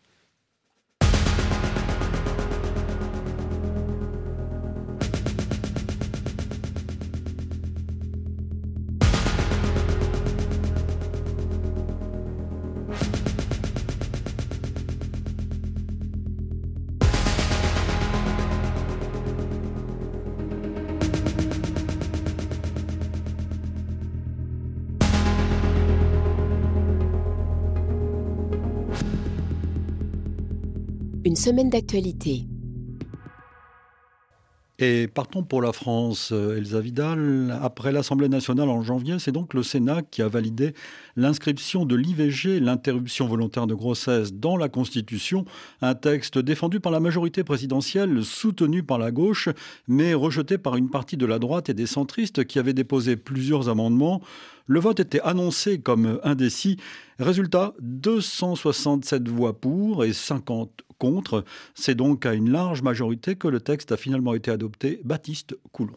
Semaine d'actualité. Et partons pour la France, euh, Elsa Vidal. Après l'Assemblée nationale en janvier, c'est donc le Sénat qui a validé l'inscription de l'IVG, l'interruption volontaire de grossesse, dans la Constitution. Un texte défendu par la majorité présidentielle, soutenu par la gauche, mais rejeté par une partie de la droite et des centristes qui avaient déposé plusieurs amendements. Le vote était annoncé comme indécis. Résultat, 267 voix pour et 50 contre. C'est donc à une large majorité que le texte a finalement été adopté. Baptiste Coulon.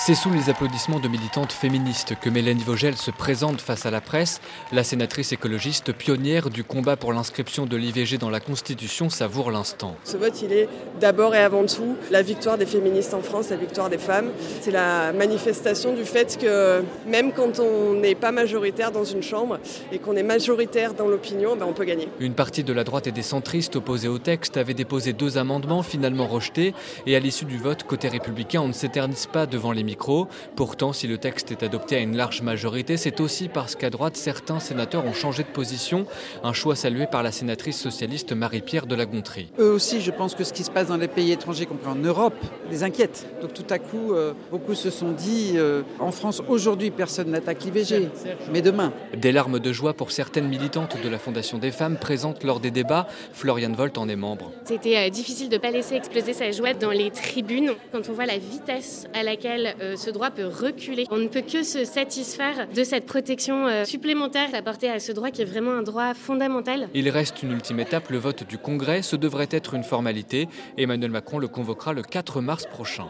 C'est sous les applaudissements de militantes féministes que Mélanie Vogel se présente face à la presse. La sénatrice écologiste pionnière du combat pour l'inscription de l'IVG dans la Constitution savoure l'instant. Ce vote, il est d'abord et avant tout la victoire des féministes en France, la victoire des femmes. C'est la manifestation du fait que même quand on n'est pas majoritaire dans une chambre et qu'on est majoritaire dans l'opinion, ben on peut gagner. Une partie de la droite et des centristes opposés au texte avait déposé deux amendements finalement rejetés et à l'issue du vote côté républicain, on ne s'éternise pas devant les Pourtant, si le texte est adopté à une large majorité, c'est aussi parce qu'à droite, certains sénateurs ont changé de position, un choix salué par la sénatrice socialiste Marie-Pierre de la Gontrie. Eux aussi, je pense que ce qui se passe dans les pays étrangers, compris en Europe, les inquiète. Donc tout à coup, euh, beaucoup se sont dit, euh, en France, aujourd'hui, personne n'attaque l'IVG, mais demain. Des larmes de joie pour certaines militantes de la Fondation des femmes présentes lors des débats. Florian Volt en est membre. C'était euh, difficile de ne pas laisser exploser sa joie dans les tribunes quand on voit la vitesse à laquelle euh, ce droit peut reculer. On ne peut que se satisfaire de cette protection euh, supplémentaire apportée à ce droit qui est vraiment un droit fondamental. Il reste une ultime étape, le vote du Congrès. Ce devrait être une formalité. Emmanuel Macron le convoquera le 4 mars prochain.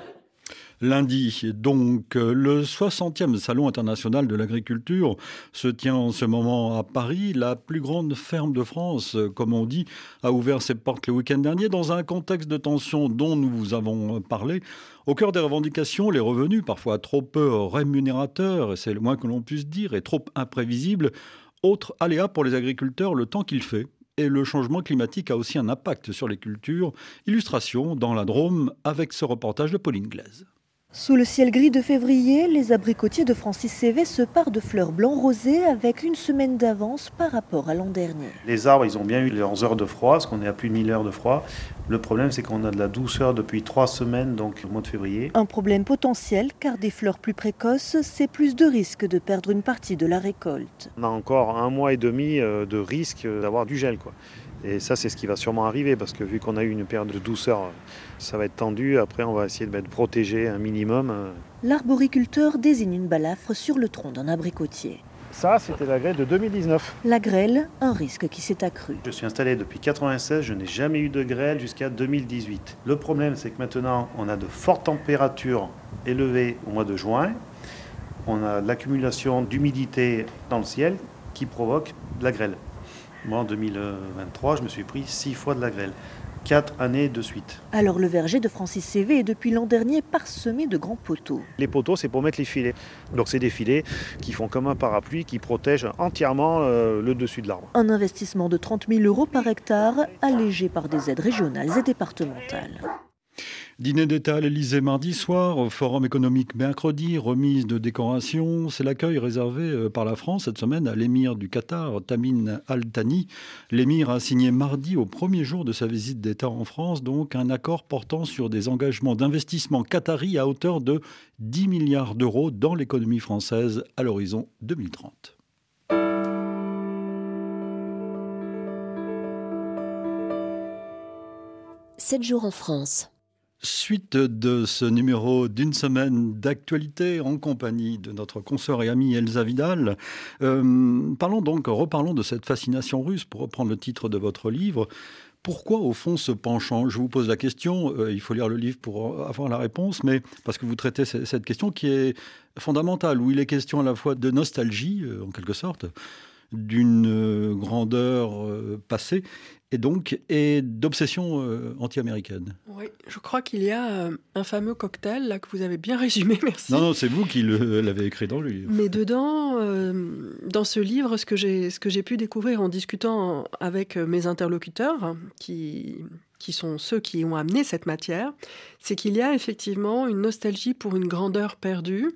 Lundi, donc, le 60e Salon international de l'agriculture se tient en ce moment à Paris. La plus grande ferme de France, comme on dit, a ouvert ses portes le week-end dernier dans un contexte de tension dont nous vous avons parlé. Au cœur des revendications, les revenus, parfois trop peu rémunérateurs, c'est le moins que l'on puisse dire, et trop imprévisibles. Autre aléa pour les agriculteurs, le temps qu'il fait et le changement climatique a aussi un impact sur les cultures. Illustration dans la Drôme avec ce reportage de Pauline Glaise. Sous le ciel gris de février, les abricotiers de Francis Cévé se parent de fleurs blanc rosées avec une semaine d'avance par rapport à l'an dernier. Les arbres, ils ont bien eu leurs heures de froid, parce qu'on est à plus de 1000 heures de froid. Le problème, c'est qu'on a de la douceur depuis trois semaines, donc au mois de février. Un problème potentiel, car des fleurs plus précoces, c'est plus de risque de perdre une partie de la récolte. On a encore un mois et demi euh, de risque d'avoir du gel. Quoi. Et ça, c'est ce qui va sûrement arriver, parce que vu qu'on a eu une période de douceur, ça va être tendu. Après, on va essayer de mettre protégé un minimum. L'arboriculteur désigne une balafre sur le tronc d'un abricotier. Ça, c'était la grêle de 2019. La grêle, un risque qui s'est accru. Je suis installé depuis 96, je n'ai jamais eu de grêle jusqu'à 2018. Le problème, c'est que maintenant, on a de fortes températures élevées au mois de juin. On a l'accumulation d'humidité dans le ciel qui provoque de la grêle. Moi, en 2023, je me suis pris six fois de la grêle. Quatre années de suite. Alors le verger de Francis CV est depuis l'an dernier parsemé de grands poteaux. Les poteaux, c'est pour mettre les filets. Donc c'est des filets qui font comme un parapluie qui protègent entièrement euh, le dessus de l'arbre. Un investissement de 30 000 euros par hectare, allégé par des aides régionales et départementales. Dîner d'État à l'Elysée mardi soir, forum économique mercredi, remise de décoration. C'est l'accueil réservé euh, par la France cette semaine à l'émir du Qatar, Tamim Al Thani. L'émir a signé mardi, au premier jour de sa visite d'État en France, donc un accord portant sur des engagements d'investissement qatari à hauteur de 10 milliards d'euros dans l'économie française à l'horizon 2030. Sept jours en France. Suite de ce numéro d'une semaine d'actualité en compagnie de notre consoeur et amie Elsa Vidal, euh, parlons donc, reparlons de cette fascination russe, pour reprendre le titre de votre livre. Pourquoi, au fond, ce penchant? Je vous pose la question, euh, il faut lire le livre pour avoir la réponse, mais parce que vous traitez cette question qui est fondamentale, où il est question à la fois de nostalgie, euh, en quelque sorte, d'une grandeur passée et donc et d'obsession anti-américaine. Oui, je crois qu'il y a un fameux cocktail là que vous avez bien <laughs> résumé, merci. Non, non, c'est vous qui l'avez écrit dans le livre. Mais dedans, dans ce livre, ce que j'ai ce que j'ai pu découvrir en discutant avec mes interlocuteurs, qui qui sont ceux qui ont amené cette matière, c'est qu'il y a effectivement une nostalgie pour une grandeur perdue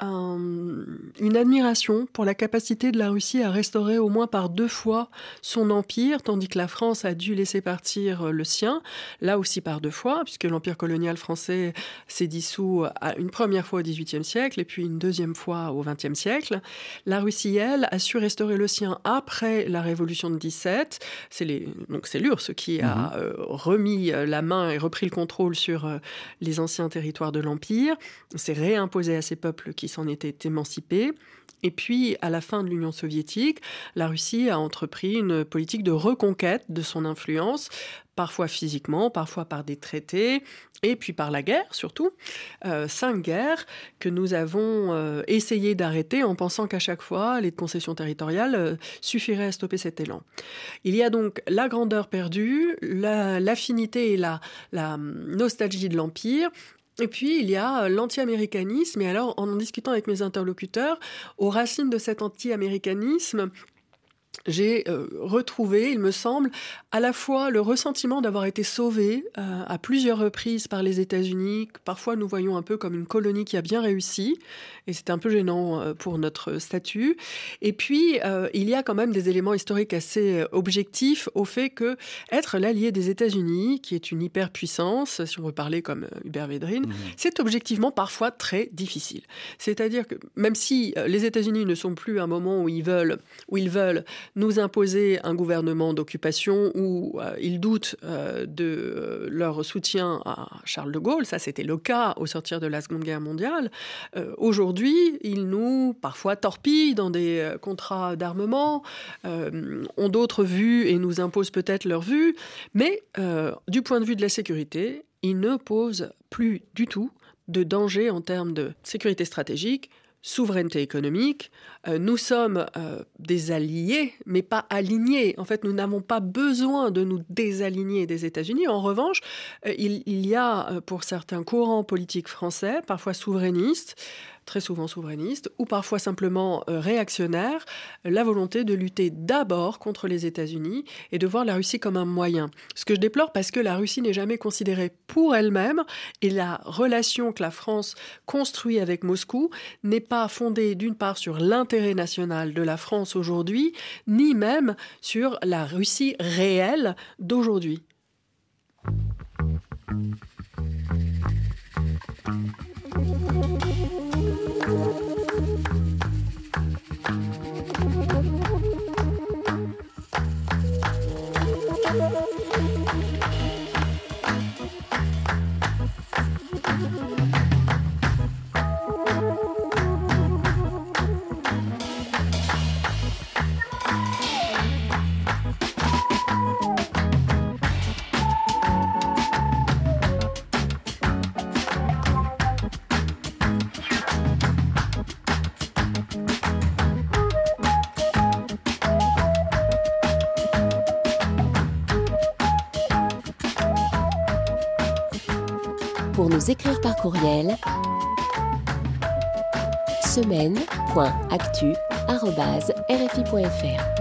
une admiration pour la capacité de la Russie à restaurer au moins par deux fois son empire, tandis que la France a dû laisser partir le sien, là aussi par deux fois, puisque l'empire colonial français s'est dissous une première fois au XVIIIe siècle et puis une deuxième fois au XXe siècle. La Russie, elle, a su restaurer le sien après la Révolution de 17. C'est les, donc c'est l'URSS qui a mhm. euh, remis la main et repris le contrôle sur euh, les anciens territoires de l'empire. C'est réimposé à ces peuples qui s'en était émancipé. Et puis, à la fin de l'Union soviétique, la Russie a entrepris une politique de reconquête de son influence, parfois physiquement, parfois par des traités, et puis par la guerre surtout. Euh, cinq guerres que nous avons euh, essayé d'arrêter en pensant qu'à chaque fois, les concessions territoriales euh, suffiraient à stopper cet élan. Il y a donc la grandeur perdue, l'affinité et la, la nostalgie de l'Empire, et puis, il y a euh, l'anti-américanisme. Et alors, en en discutant avec mes interlocuteurs, aux racines de cet anti-américanisme, j'ai euh, retrouvé, il me semble, à la fois le ressentiment d'avoir été sauvé euh, à plusieurs reprises par les États-Unis, que parfois nous voyons un peu comme une colonie qui a bien réussi, et c'est un peu gênant euh, pour notre statut. Et puis, il y a quand même des éléments historiques assez objectifs au fait que être l'allié des États-Unis, qui est une hyperpuissance, si on veut parler comme Hubert Védrine, mmh. c'est objectivement parfois très difficile. C'est-à-dire que même si les États-Unis ne sont plus à un moment où ils veulent, où ils veulent nous imposer un gouvernement d'occupation où euh, ils doutent euh, de euh, leur soutien à Charles de Gaulle. Ça, c'était le cas au sortir de la Seconde Guerre mondiale. Aujourd'hui, ils nous, parfois, torpillent dans des contrats d'armement, ont d'autres vues et nous imposent peut-être leurs vues. Mais du point de vue de la sécurité, ils ne posent plus du tout de danger en termes de sécurité stratégique, souveraineté économique. Euh, nous sommes euh, des alliés, mais pas alignés. En fait, nous n'avons pas besoin de nous désaligner des États-Unis. En revanche, euh, il, il, y a pour certains courants politiques français, parfois souverainistes, très souvent souverainiste, ou parfois simplement euh, réactionnaire, la volonté de lutter d'abord contre les États-Unis et de voir la Russie comme un moyen. Ce que je déplore parce que la Russie n'est jamais considérée pour elle-même et la relation que la France construit avec Moscou n'est pas fondée d'une part sur l'intérêt national de la France aujourd'hui, ni même sur la Russie réelle d'aujourd'hui. Écrire par courriel semaine.actu.rfi.fr.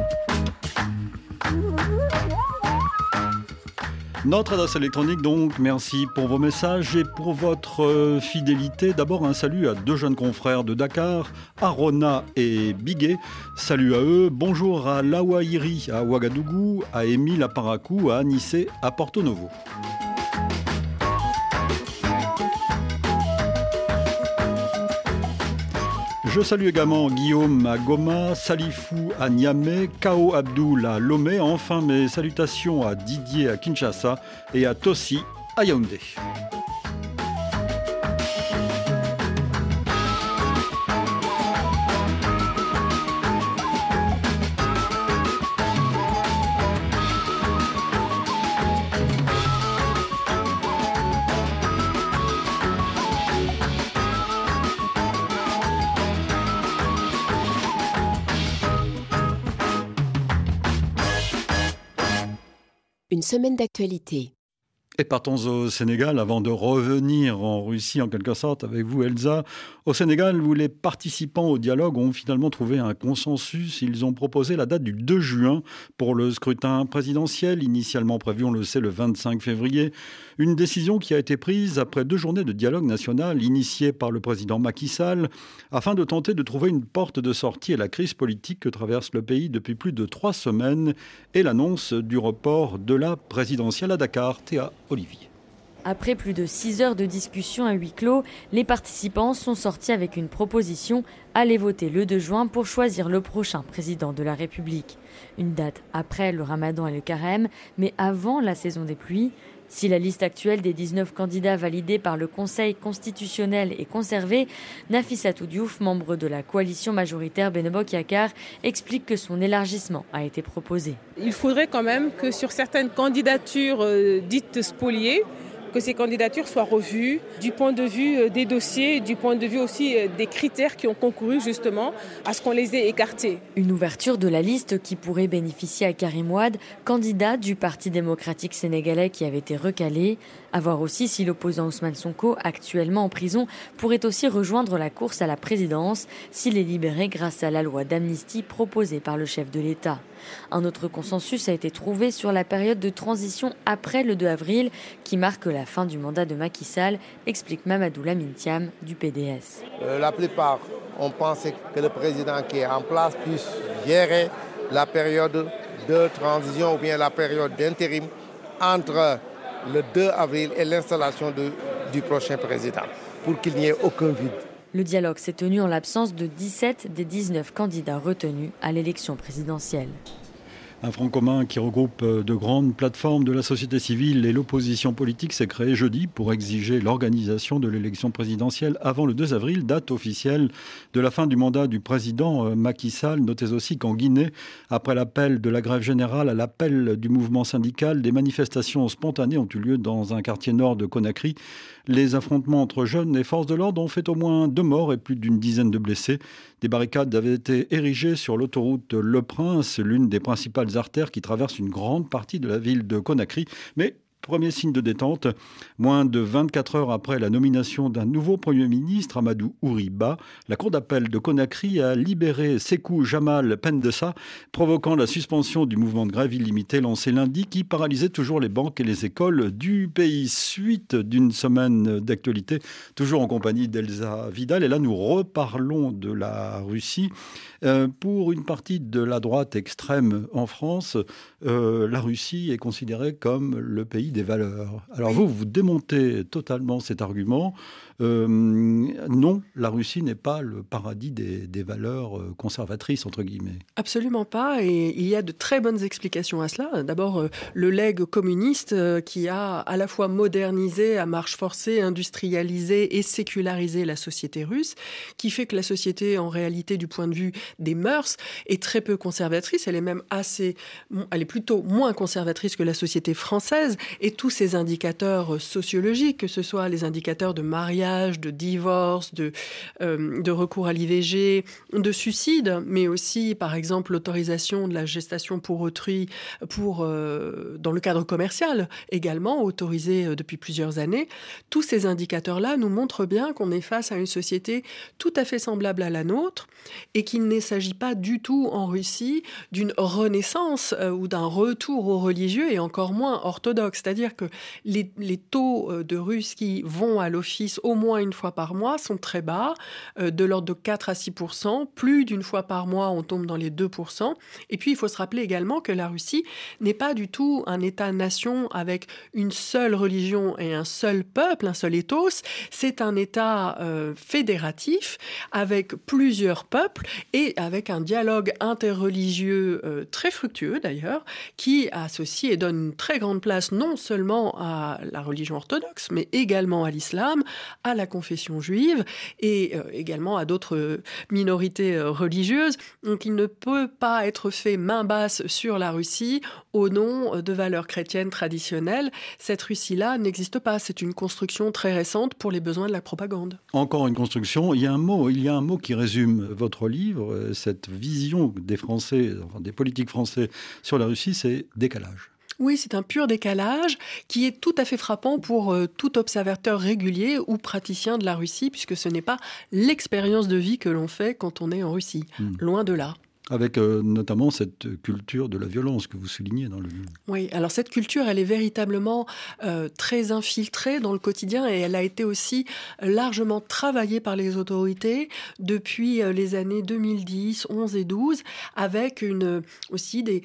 Notre adresse électronique donc, merci pour vos messages et pour votre euh, fidélité. D'abord un salut à deux jeunes confrères de Dakar, Arona et Biguet. Salut à eux. Bonjour à Lawairi à Ouagadougou, à Émile à Parakou, à Anissé à Porto Novo. Je salue également Guillaume à Goma, Salifou à Niamey, Kao Abdoul à Lomé, enfin mes salutations à Didier à Kinshasa et à Tossi à Yaoundé. Semaine d'actualité. Et partons au Sénégal avant de revenir en Russie en quelque sorte avec vous Elsa. Au Sénégal, où les participants au dialogue ont finalement trouvé un consensus, ils ont proposé la date du 2 juin pour le scrutin présidentiel, initialement prévu, on le sait, le 25 février. Une décision qui a été prise après deux journées de dialogue national initiées par le président Macky Sall afin de tenter de trouver une porte de sortie à la crise politique que traverse le pays depuis plus de trois semaines et l'annonce du report de la présidentielle à Dakar. Théa Olivier. Après plus de six heures de discussion à huis clos, les participants sont sortis avec une proposition aller voter le 2 juin pour choisir le prochain président de la République. Une date après le ramadan et le carême, mais avant la saison des pluies. Si la liste actuelle des 19 candidats validés par le Conseil constitutionnel est conservée, Nafissatou Diouf, membre de la coalition majoritaire Benobok Yakar, explique que son élargissement a été proposé. Il faudrait quand même que sur certaines candidatures euh, dites spoliées, que ces candidatures soient revues du point de vue euh, des dossiers, du point de vue aussi euh, des critères qui ont concouru justement à ce qu'on les ait écartés. Une ouverture de la liste qui pourrait bénéficier à Karim Ouad, candidat du Parti démocratique sénégalais qui avait été recalé. À voir aussi si l'opposant Ousmane Sonko, actuellement en prison, pourrait aussi rejoindre la course à la présidence s'il est libéré grâce à la loi d'amnistie proposée par le chef de l'État. Un autre consensus a été trouvé sur la période de transition après le 2 avril qui marque la fin du mandat de Macky Sall, explique Mamadou Lamintiam du PDS. Euh, la plupart ont pensé que le président qui est en place puisse gérer la période de transition ou bien la période d'intérim entre le 2 avril et l'installation du prochain président pour qu'il n'y ait aucun vide. Le dialogue s'est tenu en l'absence de 17 des 19 candidats retenus à l'élection présidentielle. Un front commun qui regroupe euh, de grandes plateformes de la société civile et l'opposition politique s'est créé jeudi pour exiger l'organisation de l'élection présidentielle avant le 2 avril, date officielle de la fin du mandat du président euh, Macky Sall. Notez aussi qu'en Guinée, après l'appel de la grève générale à l'appel du mouvement syndical, des manifestations spontanées ont eu lieu dans un quartier nord de Conakry. Les affrontements entre jeunes et forces de l'ordre ont fait au moins deux morts et plus d'une dizaine de blessés. Des barricades avaient été érigées sur l'autoroute Le Prince, l'une des principales artères qui traverse une grande partie de la ville de Conakry. Mais Premier signe de détente, moins de 24 heures après la nomination d'un nouveau Premier ministre, Amadou Ouriba, la Cour d'appel de Conakry a libéré Sekou Jamal Pendessa, provoquant la suspension du mouvement de grève illimité lancé lundi qui paralysait toujours les banques et les écoles du pays. Suite d'une semaine d'actualité, toujours en compagnie d'Elsa Vidal. Et là, nous reparlons de la Russie. Euh, pour une partie de la droite extrême en France, euh, la Russie est considérée comme le pays des valeurs. Alors vous, vous démontez totalement cet argument. Euh, non, la Russie n'est pas le paradis des, valeurs euh, conservatrices, entre guillemets. Absolument pas, et il y a de très bonnes explications à cela. D'abord, euh, le legs communiste qui a à la fois modernisé à marche forcée, industrialisé et sécularisé la société russe, qui fait que la société, en réalité, du point de vue des mœurs, est très peu conservatrice. Elle est même assez, elle est plutôt moins conservatrice que la société française, et tous ces indicateurs sociologiques, que ce soit les indicateurs de mariage, de divorce, de, euh, recours à l'IVG, de suicide, mais aussi, par exemple, l'autorisation de la gestation pour autrui pour, euh, dans le cadre commercial, également autorisé euh, depuis plusieurs années. Tous ces indicateurs-là nous montrent bien qu'on est face à une société tout à fait semblable à la nôtre et qu'il ne s'agit pas du tout en Russie d'une renaissance ou d'un retour au religieux et encore moins orthodoxe. C'est-à-dire que les, les taux de Russes qui vont à l'office au moins une fois par mois sont très bas, euh, de l'ordre de 4 à 6 Plus d'une fois par mois, on tombe dans les 2 Et puis, il faut se rappeler également que la Russie n'est pas du tout un État-nation avec une seule religion et un seul peuple, un seul ethos. C'est un État euh, fédératif avec plusieurs peuples et avec un dialogue interreligieux euh, très fructueux d'ailleurs, qui associe et donne une très grande place non seulement à la religion orthodoxe, mais également à l'islam, à la confession juive et euh, également à d'autres minorités euh, religieuses. Donc il ne peut pas être fait main basse sur la Russie au nom euh, de valeurs chrétiennes traditionnelles. Cette Russie-là n'existe pas. C'est une construction très récente pour les besoins de la propagande. Encore une construction. Il y a un mot, il y a un mot qui résume votre livre, cette vision des Français, des politiques français sur la Russie, c'est décalage. Oui, c'est un pur décalage qui est tout à fait frappant pour euh, tout observateur régulier ou praticien de la Russie, puisque ce n'est pas l'expérience de vie que l'on fait quand on est en Russie. Hmm. Loin de là. Avec euh, notamment cette culture de la violence que vous soulignez dans le. Oui, alors cette culture, elle est véritablement euh, très infiltrée dans le quotidien et elle a été aussi largement travaillée par les autorités depuis euh, les années 2010, 11 et 12, avec une, aussi des,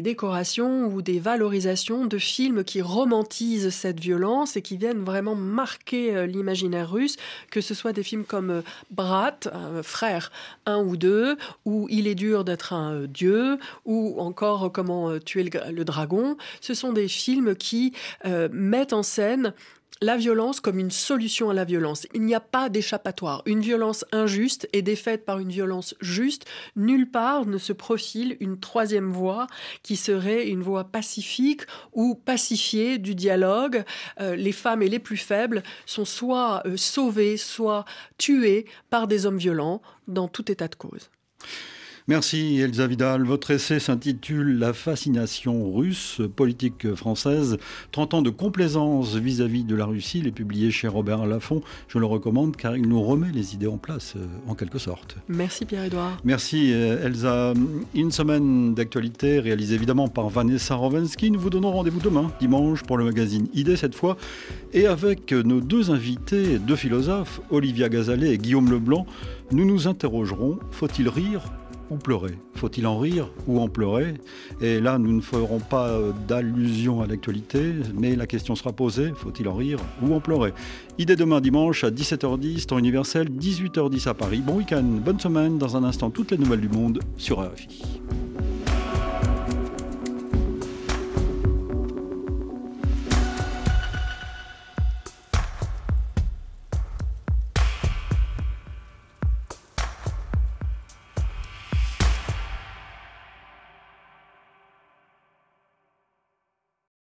décorations ou des valorisations de films qui romantisent cette violence et qui viennent vraiment marquer l'imaginaire russe, que ce soit des films comme Brat, Frère 1 ou 2, où il est d'être un euh, dieu, ou encore euh, comment euh, tuer le, dragon. Ce sont des films qui mettent en scène la violence comme une solution à la violence. Il n'y a pas d'échappatoire. Une violence injuste est défaite par une violence juste. Nulle part ne se profile une troisième voie qui serait une voie pacifique ou pacifiée du dialogue. les femmes et les plus faibles sont soit sauvées, soit tuées par des hommes violents dans tout état de cause. Merci Elsa Vidal. Votre essai s'intitule La fascination russe, politique française, 30 ans de complaisance vis-à-vis de la Russie. Il est publié chez Robert Laffont. Je le recommande car il nous remet les idées en place, euh, en quelque sorte. Merci Pierre-Édouard. Merci euh, Elsa. Une semaine d'actualité réalisée évidemment par Vanessa Rovensky. Nous vous donnons rendez-vous demain, dimanche, pour le magazine Idées cette fois. Et avec nos deux invités, deux philosophes, Olivia Gazalet et Guillaume Leblanc, nous nous interrogerons, faut-il rire ou pleurer Faut-il en rire ou en pleurer? Et là, nous ne ferons pas euh, d'allusion à l'actualité, mais la question sera posée, faut-il en rire ou en pleurer? Idée demain dimanche à 17h10, temps universel, 18h10 à Paris. Bon week-end, bonne semaine, dans un instant, toutes les nouvelles du monde sur RFI.